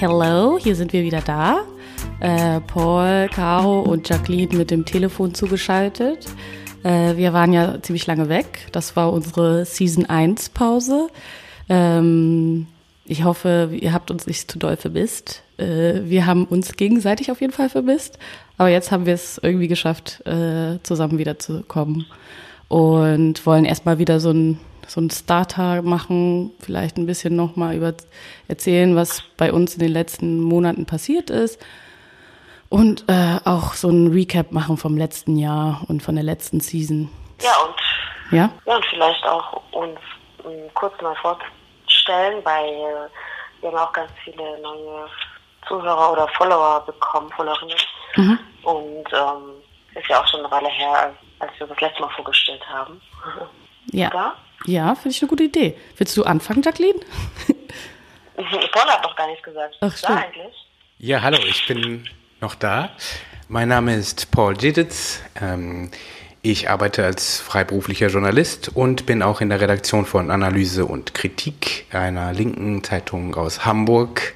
Hello, hier sind wir wieder da. Äh, Paul, Caro und Jacqueline mit dem Telefon zugeschaltet. Äh, wir waren ja ziemlich lange weg. Das war unsere Season 1 Pause. Ähm, ich hoffe, ihr habt uns nicht zu doll vermisst. Äh, wir haben uns gegenseitig auf jeden Fall vermisst. Aber jetzt haben wir es irgendwie geschafft, äh, zusammen wiederzukommen. Und wollen erstmal wieder so ein so ein Starter machen, vielleicht ein bisschen nochmal über erzählen, was bei uns in den letzten Monaten passiert ist. Und äh, auch so ein Recap machen vom letzten Jahr und von der letzten Season. Ja, und, ja? Ja, und vielleicht auch uns um, kurz mal vorstellen, weil äh, wir haben auch ganz viele neue Zuhörer oder Follower bekommen, Followerinnen. Mhm. Und ähm, ist ja auch schon eine Weile her, als wir das letzte Mal vorgestellt haben. Ja. ja? Ja, finde ich eine gute Idee. Willst du anfangen, Jacqueline? Paul hat noch gar nichts gesagt. Ach, stimmt. Da eigentlich? Ja, hallo, ich bin noch da. Mein Name ist Paul Jeditz. Ähm, ich arbeite als freiberuflicher Journalist und bin auch in der Redaktion von Analyse und Kritik einer linken Zeitung aus Hamburg.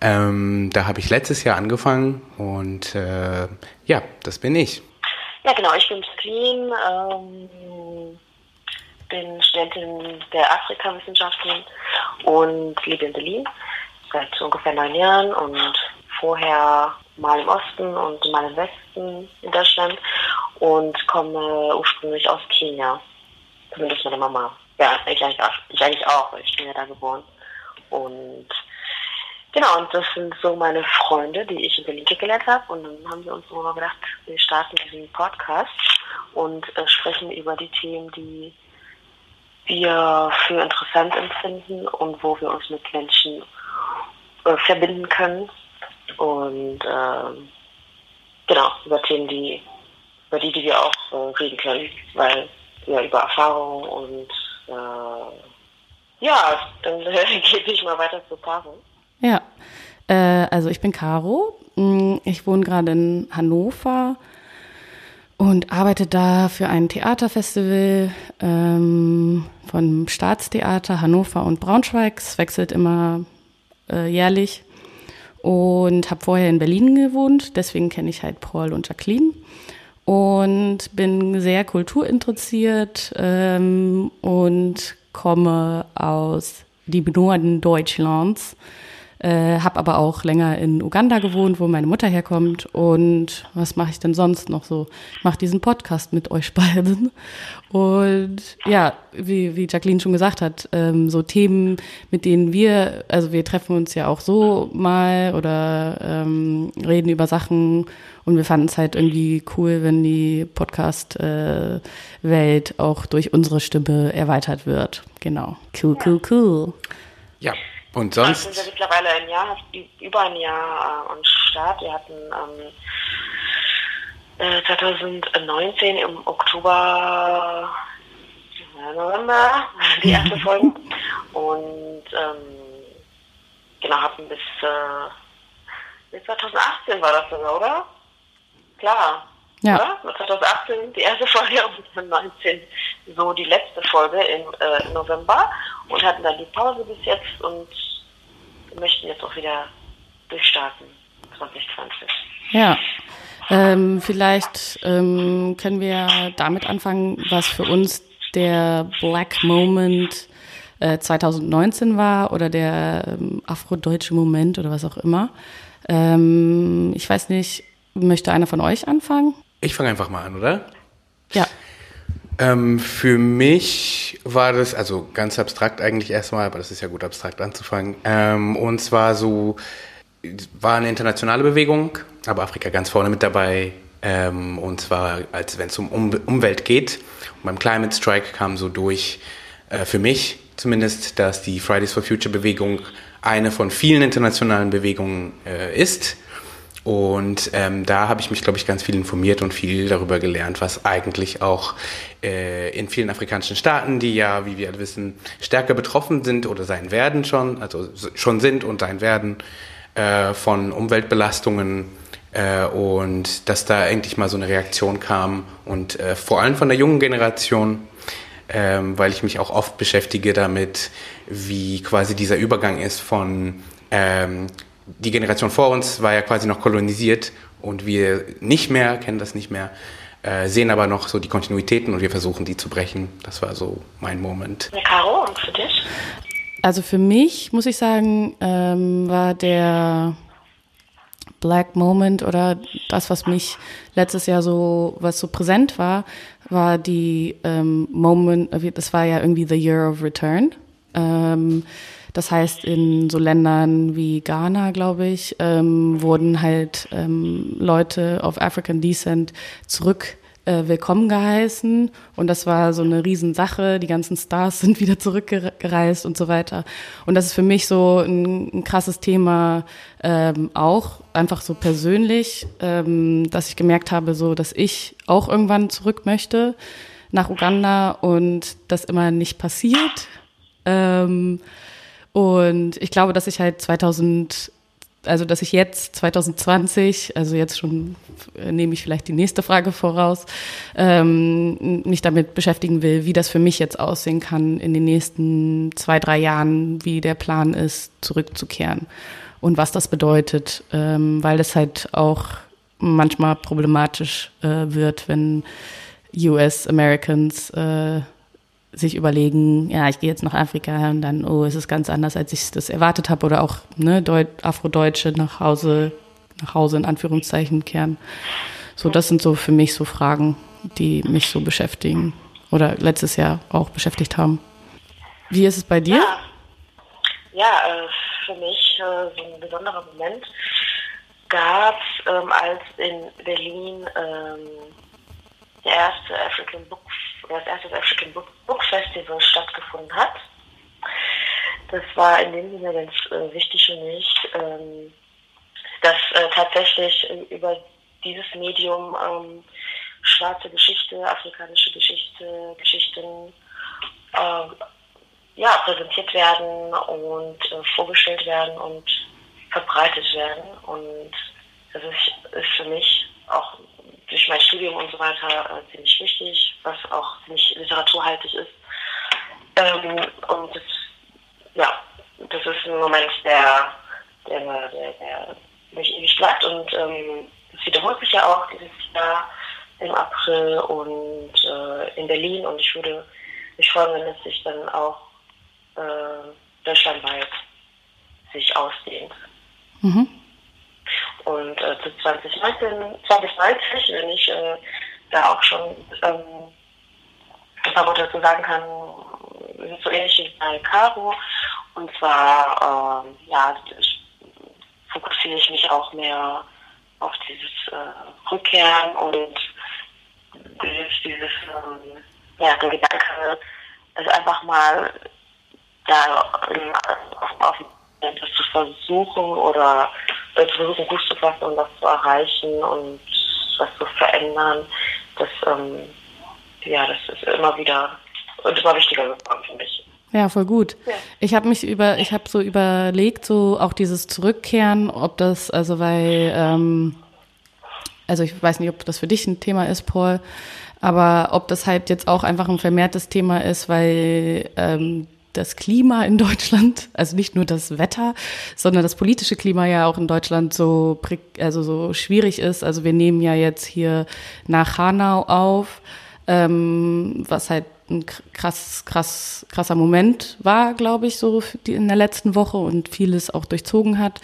Ähm, da habe ich letztes Jahr angefangen und äh, ja, das bin ich. Ja, genau, ich bin Screen. Ähm bin Studentin der Afrikawissenschaften und lebe in Berlin seit ungefähr neun Jahren und vorher mal im Osten und mal im Westen in Deutschland und komme ursprünglich aus Kenia. Zumindest meine Mama. Ja, ich eigentlich auch, weil ich bin ja da geboren. Und genau, und das sind so meine Freunde, die ich in Berlin kennengelernt habe. Und dann haben wir uns so gedacht, wir starten diesen Podcast und äh, sprechen über die Themen, die wir für interessant empfinden und wo wir uns mit Menschen äh, verbinden können. Und äh, genau, über Themen, die, über die, die wir auch äh, reden können, weil ja über Erfahrungen und äh, ja, dann gebe ich mal weiter zu Caro. Ja, äh, also ich bin Caro. Mm, ich wohne gerade in Hannover und arbeite da für ein Theaterfestival ähm, von Staatstheater Hannover und Braunschweig. Es wechselt immer äh, jährlich. Und habe vorher in Berlin gewohnt, deswegen kenne ich halt Paul und Jacqueline. Und bin sehr kulturinteressiert ähm, und komme aus dem Norden Deutschlands äh, habe aber auch länger in Uganda gewohnt, wo meine Mutter herkommt. Und was mache ich denn sonst noch so? Ich mache diesen Podcast mit euch beiden. Und ja, wie, wie Jacqueline schon gesagt hat, ähm, so Themen, mit denen wir, also wir treffen uns ja auch so mal oder ähm, reden über Sachen und wir fanden es halt irgendwie cool, wenn die Podcast-Welt äh, auch durch unsere Stimme erweitert wird. Genau. Cool, cool, cool. Ja, und sonst? Wir sind ja mittlerweile ein Jahr, über ein Jahr äh, am Start. Wir hatten ähm, äh, 2019 im Oktober, November die erste Folge. Und ähm, genau, hatten bis, äh, bis 2018 war das sogar, oder? Klar. Ja. Oder? 2018 die erste Folge und 2019 so die letzte Folge im äh, November und hatten dann die Pause bis jetzt und möchten jetzt auch wieder durchstarten 2020. Ja. Ähm, vielleicht ähm, können wir damit anfangen, was für uns der Black Moment äh, 2019 war oder der ähm, afrodeutsche Moment oder was auch immer. Ähm, ich weiß nicht, möchte einer von euch anfangen? Ich fange einfach mal an, oder? Ja. Ähm, für mich war das, also ganz abstrakt eigentlich erstmal, aber das ist ja gut abstrakt anzufangen. Ähm, und zwar so, war eine internationale Bewegung, aber Afrika ganz vorne mit dabei. Ähm, und zwar, als wenn es um, um Umwelt geht. Und beim Climate Strike kam so durch, äh, für mich zumindest, dass die Fridays for Future Bewegung eine von vielen internationalen Bewegungen äh, ist und ähm, da habe ich mich, glaube ich, ganz viel informiert und viel darüber gelernt, was eigentlich auch äh, in vielen afrikanischen Staaten, die ja, wie wir alle wissen, stärker betroffen sind oder sein werden schon, also schon sind und sein werden äh, von Umweltbelastungen äh, und dass da endlich mal so eine Reaktion kam und äh, vor allem von der jungen Generation, ähm, weil ich mich auch oft beschäftige damit, wie quasi dieser Übergang ist von ähm, die Generation vor uns war ja quasi noch kolonisiert und wir nicht mehr, kennen das nicht mehr, äh, sehen aber noch so die Kontinuitäten und wir versuchen die zu brechen. Das war so mein Moment. Caro, und für dich? Also für mich, muss ich sagen, ähm, war der Black Moment oder das, was mich letztes Jahr so, was so präsent war, war die ähm, Moment, das war ja irgendwie the Year of Return. Ähm, das heißt, in so Ländern wie Ghana, glaube ich, ähm, wurden halt ähm, Leute of African Descent zurück äh, willkommen geheißen. Und das war so eine Riesensache. Die ganzen Stars sind wieder zurückgereist und so weiter. Und das ist für mich so ein, ein krasses Thema ähm, auch, einfach so persönlich, ähm, dass ich gemerkt habe, so, dass ich auch irgendwann zurück möchte nach Uganda und das immer nicht passiert. Ähm, und ich glaube, dass ich halt 2000, also dass ich jetzt 2020, also jetzt schon äh, nehme ich vielleicht die nächste Frage voraus, ähm, mich damit beschäftigen will, wie das für mich jetzt aussehen kann in den nächsten zwei, drei Jahren, wie der Plan ist, zurückzukehren und was das bedeutet, ähm, weil es halt auch manchmal problematisch äh, wird, wenn US-Americans äh, sich überlegen, ja, ich gehe jetzt nach Afrika und dann, oh, es ist ganz anders, als ich das erwartet habe oder auch ne, Afrodeutsche nach Hause, nach Hause in Anführungszeichen kehren. So, das sind so für mich so Fragen, die mich so beschäftigen oder letztes Jahr auch beschäftigt haben. Wie ist es bei dir? Ja, ja äh, für mich äh, so ein besonderer Moment gab es, ähm, als in Berlin ähm, der erste African Book das erste African Book, Book Festival stattgefunden hat. Das war in dem Sinne ganz äh, wichtig für mich, ähm, dass äh, tatsächlich über dieses Medium ähm, schwarze Geschichte, afrikanische Geschichte, Geschichten äh, ja, präsentiert werden und äh, vorgestellt werden und verbreitet werden. Und das ist, ist für mich auch durch mein Studium und so weiter äh, ziemlich wichtig, was auch ziemlich literaturhaltig ist. Ähm, und das, ja, das ist ein Moment, der, der, der, der mich ewig bleibt und ähm, das wiederholt sich ja auch dieses Jahr im April und äh, in Berlin und ich würde mich freuen, wenn es sich dann auch äh, deutschlandweit sich ausdehnt. Mhm. Und äh, zu 2019, 2090, wenn ich äh, da auch schon ähm, ein paar Worte dazu sagen kann, sind so ähnlich wie bei Caro. Und zwar, ähm, ja, fokussiere ich mich auch mehr auf dieses äh, Rückkehren und dieses, ähm, ja, der Gedanke, es einfach mal da ähm, auf, auf das zu versuchen oder äh, zu versuchen, Fuß zu fassen und was zu erreichen und was zu verändern, das, ähm, ja, das ist immer wieder und immer wichtiger geworden für mich. Ja, voll gut. Ja. Ich habe mich über, ich habe so überlegt, so auch dieses Zurückkehren, ob das, also weil, ähm, also ich weiß nicht, ob das für dich ein Thema ist, Paul, aber ob das halt jetzt auch einfach ein vermehrtes Thema ist, weil ähm, das Klima in Deutschland, also nicht nur das Wetter, sondern das politische Klima ja auch in Deutschland so, also so schwierig ist. Also wir nehmen ja jetzt hier nach Hanau auf, ähm, was halt ein krass, krass, krasser Moment war, glaube ich, so in der letzten Woche und vieles auch durchzogen hat.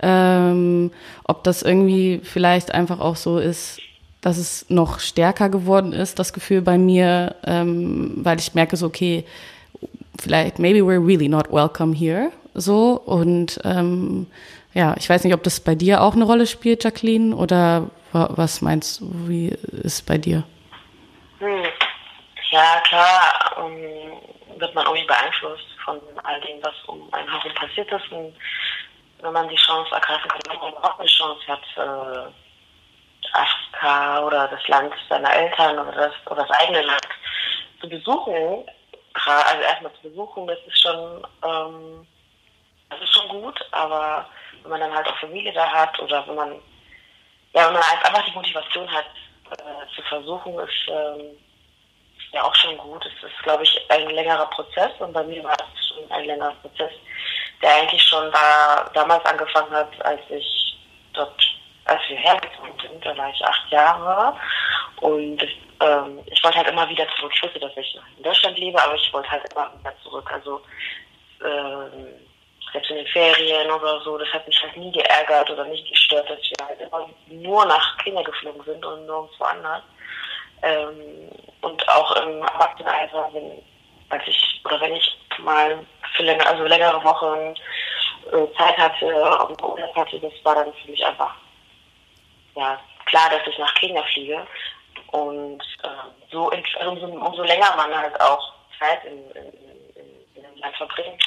Ähm, ob das irgendwie vielleicht einfach auch so ist, dass es noch stärker geworden ist, das Gefühl bei mir, ähm, weil ich merke so, okay, vielleicht, maybe we're really not welcome here. So und ähm, ja, ich weiß nicht, ob das bei dir auch eine Rolle spielt, Jacqueline, oder was meinst du, wie ist es bei dir? Hm. Ja, klar, um, ähm, wird man irgendwie beeinflusst von all dem, was um einen herum passiert ist. Und wenn man die Chance ergreifen kann, wenn man überhaupt eine Chance hat, äh, Afrika oder das Land seiner Eltern oder das, oder das eigene Land zu besuchen, also erstmal zu besuchen, das ist schon, ähm, das ist schon gut, aber wenn man dann halt auch Familie da hat oder wenn man, ja, wenn man einfach die Motivation hat, äh, zu versuchen, ist ähm, ja auch schon gut. Es ist, glaube ich, ein längerer Prozess und bei mir war es schon ein längerer Prozess, der eigentlich schon da damals angefangen hat, als ich dort, als wir hergezogen sind, da war ich acht Jahre und ähm, ich wollte halt immer wieder zurück. Ich wusste, dass ich in Deutschland lebe, aber ich wollte halt immer wieder zurück. Also ähm, selbst in den Ferien oder so, das hat mich halt nie geärgert oder nicht gestört, dass wir halt immer nur nach Kenia geflogen sind und nirgendwo anders. Ähm, und auch im Erwachsenenalter, wenn, als ich, oder wenn ich mal für länger, also längere Wochen äh, Zeit hatte und Urlaub hatte, das war dann für mich einfach ja, klar, dass ich nach Kenia fliege. Und äh, so also umso, umso länger man halt auch Zeit in, in, in, in dem Land verbringt,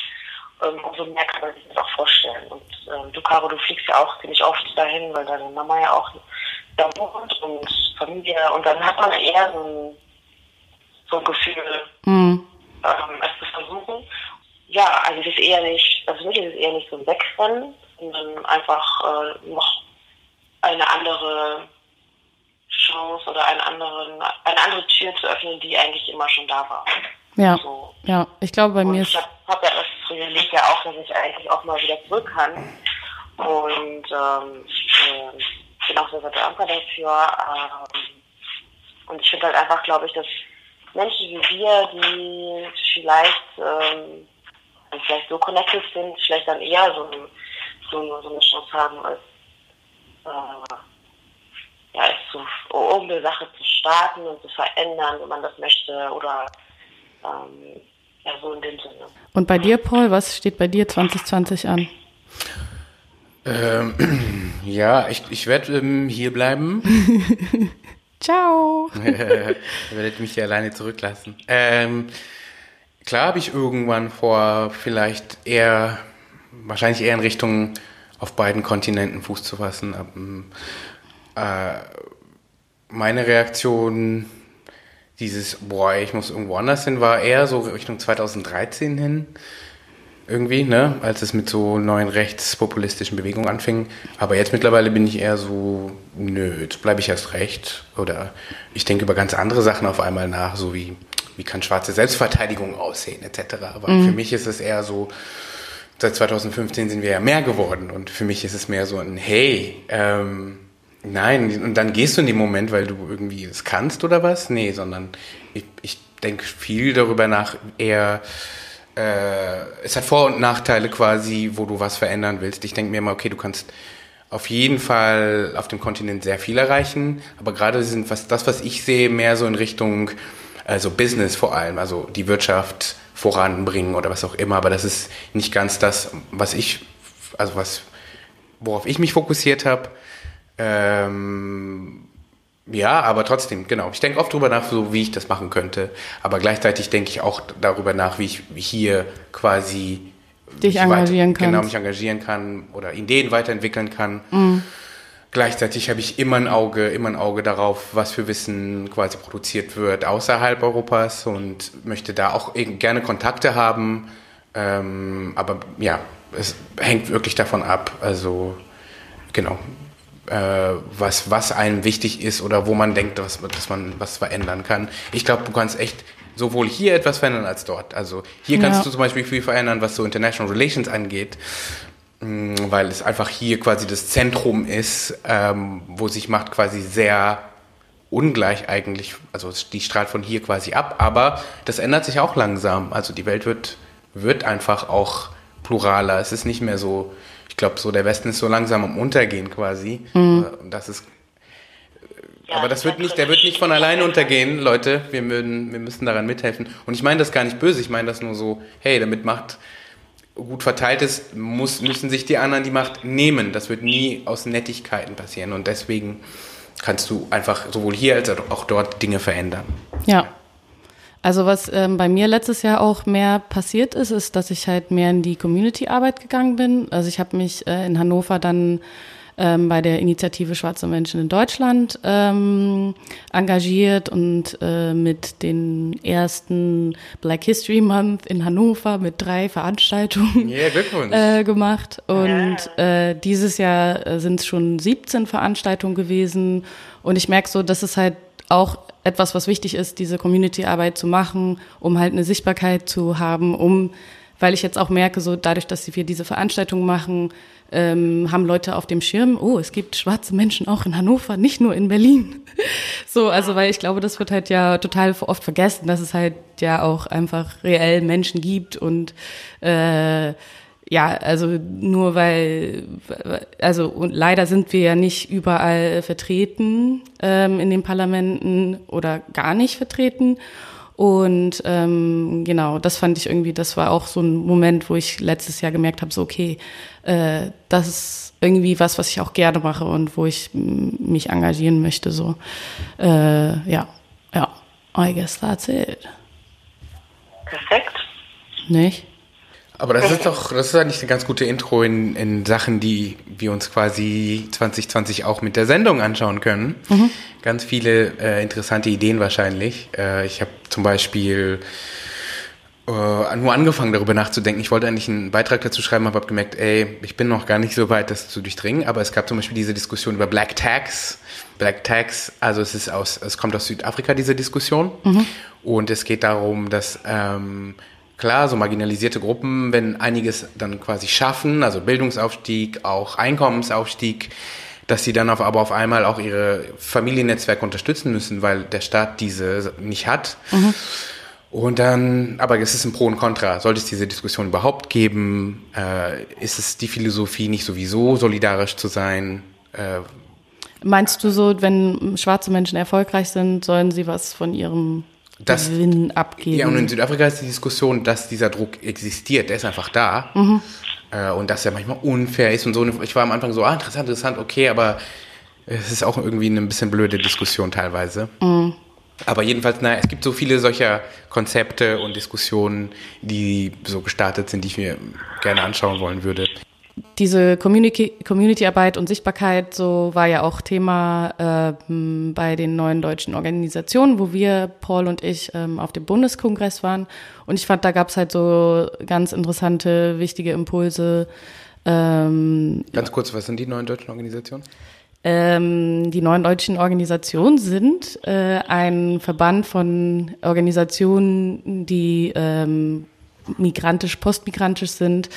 ähm, umso mehr kann man sich das auch vorstellen. Und ähm, du, Caro, du fliegst ja auch ziemlich oft dahin, weil deine Mama ja auch da wohnt und Familie. Und dann hat man eher so ein, so ein Gefühl, mhm. ähm, es zu versuchen. Ja, also es ist eher nicht, also für mich ist es eher nicht so ein Wegrennen, sondern einfach äh, noch eine andere Chance oder einen anderen, eine andere Tür zu öffnen, die eigentlich immer schon da war. Ja. So. Ja, ich glaube bei und mir ist. Ich habe hab ja das Privileg ja auch, dass ich eigentlich auch mal wieder zurück kann. Und ähm, äh, bin auch sehr, sehr dankbar dafür. Ähm, und ich finde halt einfach, glaube ich, dass Menschen wie wir, die vielleicht, ähm, vielleicht so connected sind, vielleicht dann eher so, so, so eine Chance haben als äh, ja, es zu, um eine Sache zu starten und zu verändern, wenn man das möchte oder ähm, ja, so in dem Sinne. Und bei dir, Paul, was steht bei dir 2020 an? Ähm, ja, ich, ich werde ähm, hier bleiben. Ciao. Ihr werdet mich hier alleine zurücklassen. Ähm, klar habe ich irgendwann vor, vielleicht eher, wahrscheinlich eher in Richtung auf beiden Kontinenten Fuß zu fassen. Äh, meine Reaktion, dieses, boah, ich muss irgendwo anders hin, war eher so Richtung 2013 hin. Irgendwie, ne, als es mit so neuen rechtspopulistischen Bewegungen anfing. Aber jetzt mittlerweile bin ich eher so, nö, jetzt bleibe ich erst recht. Oder ich denke über ganz andere Sachen auf einmal nach, so wie, wie kann schwarze Selbstverteidigung aussehen, etc. Aber mhm. für mich ist es eher so, seit 2015 sind wir ja mehr geworden und für mich ist es mehr so ein Hey, ähm, nein, und dann gehst du in den Moment, weil du irgendwie es kannst oder was? Nee, sondern ich, ich denke viel darüber nach, eher, äh, es hat Vor- und Nachteile quasi, wo du was verändern willst. Ich denke mir immer, okay, du kannst auf jeden Fall auf dem Kontinent sehr viel erreichen, aber gerade sind was, das, was ich sehe, mehr so in Richtung, also Business vor allem, also die Wirtschaft, voranbringen oder was auch immer, aber das ist nicht ganz das, was ich, also was, worauf ich mich fokussiert habe. Ähm, ja, aber trotzdem, genau. Ich denke oft darüber nach, so wie ich das machen könnte. Aber gleichzeitig denke ich auch darüber nach, wie ich hier quasi dich engagieren kann. Genau, mich engagieren kann oder Ideen weiterentwickeln kann. Mhm. Gleichzeitig habe ich immer ein Auge, immer ein Auge darauf, was für Wissen quasi produziert wird außerhalb Europas und möchte da auch gerne Kontakte haben. Ähm, aber ja, es hängt wirklich davon ab, also genau, was, was einem wichtig ist oder wo man denkt, dass, dass man was verändern kann. Ich glaube, du kannst echt sowohl hier etwas verändern als dort. Also hier kannst ja. du zum Beispiel viel verändern, was so International Relations angeht. Mm, weil es einfach hier quasi das Zentrum ist, ähm, wo sich Macht quasi sehr ungleich eigentlich, also die strahlt von hier quasi ab, aber das ändert sich auch langsam. Also die Welt wird, wird einfach auch pluraler. Es ist nicht mehr so, ich glaube, so der Westen ist so langsam am Untergehen quasi. Mhm. Und das ist ja, aber das wird nicht, der wird nicht von alleine untergehen, Leute. Wir, würden, wir müssen daran mithelfen. Und ich meine das gar nicht böse, ich meine das nur so, hey, damit macht gut verteilt ist, muss, müssen sich die anderen die Macht nehmen. Das wird nie aus Nettigkeiten passieren. Und deswegen kannst du einfach sowohl hier als auch dort Dinge verändern. Ja. Also was ähm, bei mir letztes Jahr auch mehr passiert ist, ist, dass ich halt mehr in die Community-Arbeit gegangen bin. Also ich habe mich äh, in Hannover dann ähm, bei der Initiative Schwarze Menschen in Deutschland ähm, engagiert und äh, mit den ersten Black History Month in Hannover mit drei Veranstaltungen yeah, äh, gemacht. Und äh, dieses Jahr äh, sind es schon 17 Veranstaltungen gewesen. Und ich merke so, dass es halt auch etwas, was wichtig ist, diese Community-Arbeit zu machen, um halt eine Sichtbarkeit zu haben, um weil ich jetzt auch merke, so dadurch, dass wir diese Veranstaltung machen, ähm, haben Leute auf dem Schirm, oh, es gibt schwarze Menschen auch in Hannover, nicht nur in Berlin. so, also weil ich glaube, das wird halt ja total oft vergessen, dass es halt ja auch einfach reell Menschen gibt und äh, ja, also nur weil, also und leider sind wir ja nicht überall vertreten ähm, in den Parlamenten oder gar nicht vertreten. Und ähm, genau, das fand ich irgendwie, das war auch so ein Moment, wo ich letztes Jahr gemerkt habe, so okay, äh, das ist irgendwie was, was ich auch gerne mache und wo ich mich engagieren möchte. So, äh, ja, ja, I guess that's it. Perfekt. Nicht? Aber das ist doch, das ist eigentlich eine ganz gute Intro in, in Sachen, die wir uns quasi 2020 auch mit der Sendung anschauen können. Mhm. Ganz viele äh, interessante Ideen wahrscheinlich. Äh, ich habe zum Beispiel äh, nur angefangen darüber nachzudenken. Ich wollte eigentlich einen Beitrag dazu schreiben, aber habe gemerkt, ey, ich bin noch gar nicht so weit, das zu durchdringen. Aber es gab zum Beispiel diese Diskussion über Black Tax. Black Tax, also es ist aus, es kommt aus Südafrika diese Diskussion mhm. und es geht darum, dass ähm, klar, so marginalisierte Gruppen, wenn einiges dann quasi schaffen, also Bildungsaufstieg, auch Einkommensaufstieg, dass sie dann auf, aber auf einmal auch ihre Familiennetzwerke unterstützen müssen, weil der Staat diese nicht hat. Mhm. Und dann, aber es ist ein Pro und Contra. Sollte es diese Diskussion überhaupt geben? Äh, ist es die Philosophie nicht sowieso solidarisch zu sein? Äh, Meinst du so, wenn schwarze Menschen erfolgreich sind, sollen sie was von ihrem das, Gewinn abgeben. Ja, und in Südafrika ist die Diskussion, dass dieser Druck existiert, der ist einfach da. Mhm. Äh, und dass er manchmal unfair ist und so. Ich war am Anfang so, ah, interessant, interessant, okay, aber es ist auch irgendwie eine bisschen blöde Diskussion teilweise. Mhm. Aber jedenfalls, naja, es gibt so viele solcher Konzepte und Diskussionen, die so gestartet sind, die ich mir gerne anschauen wollen würde diese Community, Community-Arbeit und Sichtbarkeit, so war ja auch Thema äh, bei den neuen deutschen Organisationen, wo wir, Paul und ich, ähm, auf dem Bundeskongress waren. Und ich fand, da gab es halt so ganz interessante, wichtige Impulse. Ähm, ganz kurz, was sind die neuen deutschen Organisationen? Ähm, die neuen deutschen Organisationen sind äh, ein Verband von Organisationen, die ähm, migrantisch, postmigrantisch sind.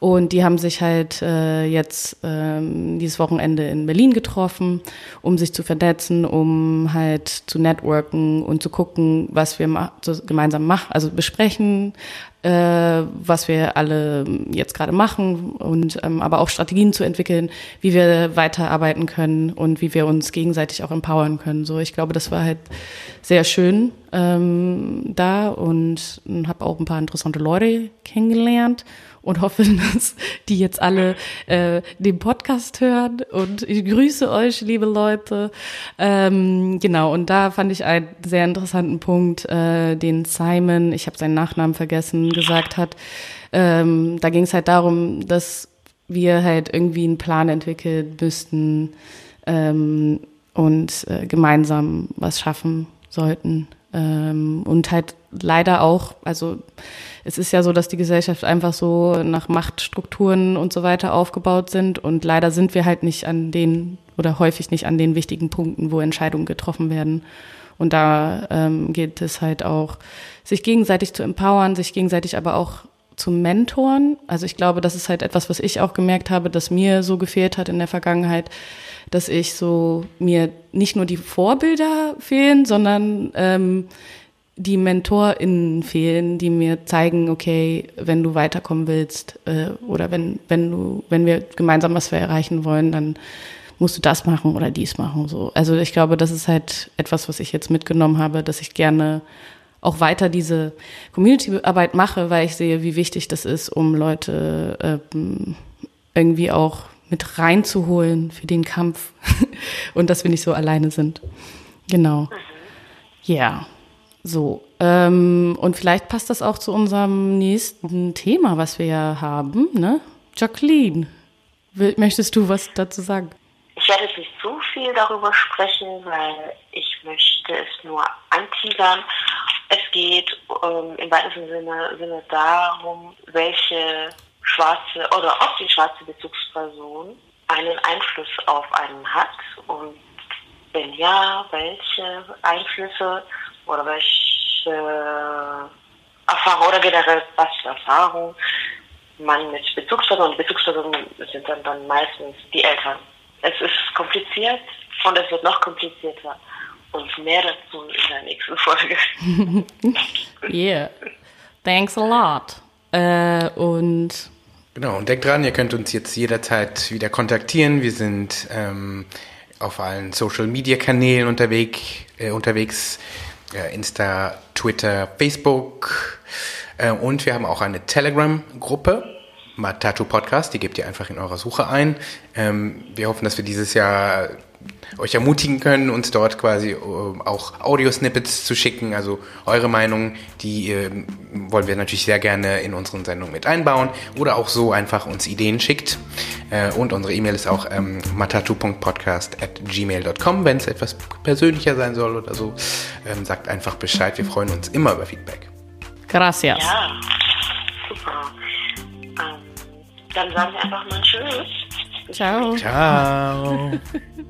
Und die haben sich halt äh, jetzt ähm, dieses Wochenende in Berlin getroffen, um sich zu vernetzen, um halt zu networken und zu gucken, was wir ma gemeinsam machen, also besprechen, äh, was wir alle jetzt gerade machen und ähm, aber auch Strategien zu entwickeln, wie wir weiterarbeiten können und wie wir uns gegenseitig auch empowern können. So, ich glaube, das war halt sehr schön ähm, da und habe auch ein paar interessante Leute kennengelernt und hoffe, dass die jetzt alle äh, den Podcast hören. Und ich grüße euch, liebe Leute. Ähm, genau, und da fand ich einen sehr interessanten Punkt, äh, den Simon, ich habe seinen Nachnamen vergessen, gesagt hat. Ähm, da ging es halt darum, dass wir halt irgendwie einen Plan entwickeln müssten ähm, und äh, gemeinsam was schaffen sollten. Ähm, und halt leider auch, also es ist ja so, dass die Gesellschaft einfach so nach Machtstrukturen und so weiter aufgebaut sind und leider sind wir halt nicht an den oder häufig nicht an den wichtigen Punkten, wo Entscheidungen getroffen werden. Und da ähm, geht es halt auch, sich gegenseitig zu empowern, sich gegenseitig aber auch zu mentoren. Also ich glaube, das ist halt etwas, was ich auch gemerkt habe, dass mir so gefehlt hat in der Vergangenheit, dass ich so mir nicht nur die Vorbilder fehlen, sondern ähm, die MentorInnen fehlen, die mir zeigen, okay, wenn du weiterkommen willst äh, oder wenn, wenn du, wenn wir gemeinsam was erreichen wollen, dann musst du das machen oder dies machen. So. Also ich glaube, das ist halt etwas, was ich jetzt mitgenommen habe, dass ich gerne auch weiter diese Community-Arbeit mache, weil ich sehe, wie wichtig das ist, um Leute ähm, irgendwie auch mit reinzuholen für den Kampf und dass wir nicht so alleine sind. Genau. Ja. Yeah. So, ähm, und vielleicht passt das auch zu unserem nächsten Thema, was wir ja haben, ne? Jacqueline, möchtest du was dazu sagen? Ich werde nicht zu viel darüber sprechen, weil ich möchte es nur anteasern. Es geht ähm, im weitesten Sinne, Sinne darum, welche schwarze oder ob die schwarze Bezugsperson einen Einfluss auf einen hat und wenn ja, welche Einflüsse oder welche Erfahrung oder generell was für Erfahrung man mit Bezugspersonen, Bezugspersonen sind dann, dann meistens die Eltern. Es ist kompliziert und es wird noch komplizierter. Und mehr dazu in der nächsten Folge. yeah. Thanks a lot. Äh, und Genau, und denkt dran, ihr könnt uns jetzt jederzeit wieder kontaktieren. Wir sind ähm, auf allen Social Media Kanälen unterwegs, äh, unterwegs äh, Insta, Twitter, Facebook. Äh, und wir haben auch eine Telegram-Gruppe, Matatu Podcast, die gebt ihr einfach in eurer Suche ein. Ähm, wir hoffen, dass wir dieses Jahr euch ermutigen können, uns dort quasi äh, auch Audio-Snippets zu schicken. Also eure Meinung, die äh, wollen wir natürlich sehr gerne in unseren Sendungen mit einbauen oder auch so einfach uns Ideen schickt. Äh, und unsere E-Mail ist auch ähm, matatu.podcast at gmail.com, wenn es etwas persönlicher sein soll oder so. Ähm, sagt einfach Bescheid, wir freuen uns immer über Feedback. Gracias. Ja, super. Ähm, dann sagen wir einfach mal Tschüss. Ciao. Ciao.